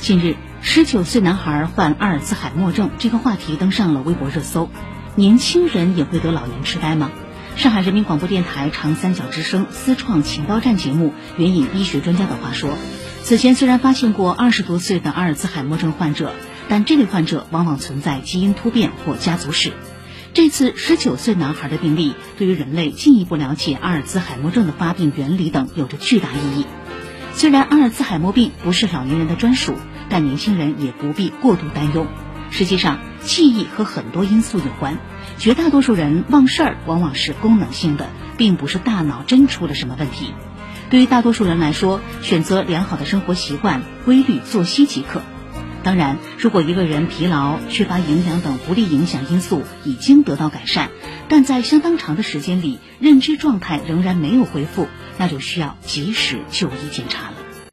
近日，十九岁男孩患阿尔兹海默症这个话题登上了微博热搜。年轻人也会得老年痴呆吗？上海人民广播电台长三角之声思创情报站节目援引医学专家的话说，此前虽然发现过二十多岁的阿尔兹海默症患者，但这类患者往往存在基因突变或家族史。这次十九岁男孩的病例，对于人类进一步了解阿尔兹海默症的发病原理等有着巨大意义。虽然阿尔茨海默病不是老年人的专属。但年轻人也不必过度担忧。实际上，记忆和很多因素有关。绝大多数人忘事儿往往是功能性的，并不是大脑真出了什么问题。对于大多数人来说，选择良好的生活习惯、规律作息即可。当然，如果一个人疲劳、缺乏营养等不利影响因素已经得到改善，但在相当长的时间里认知状态仍然没有恢复，那就需要及时就医检查了。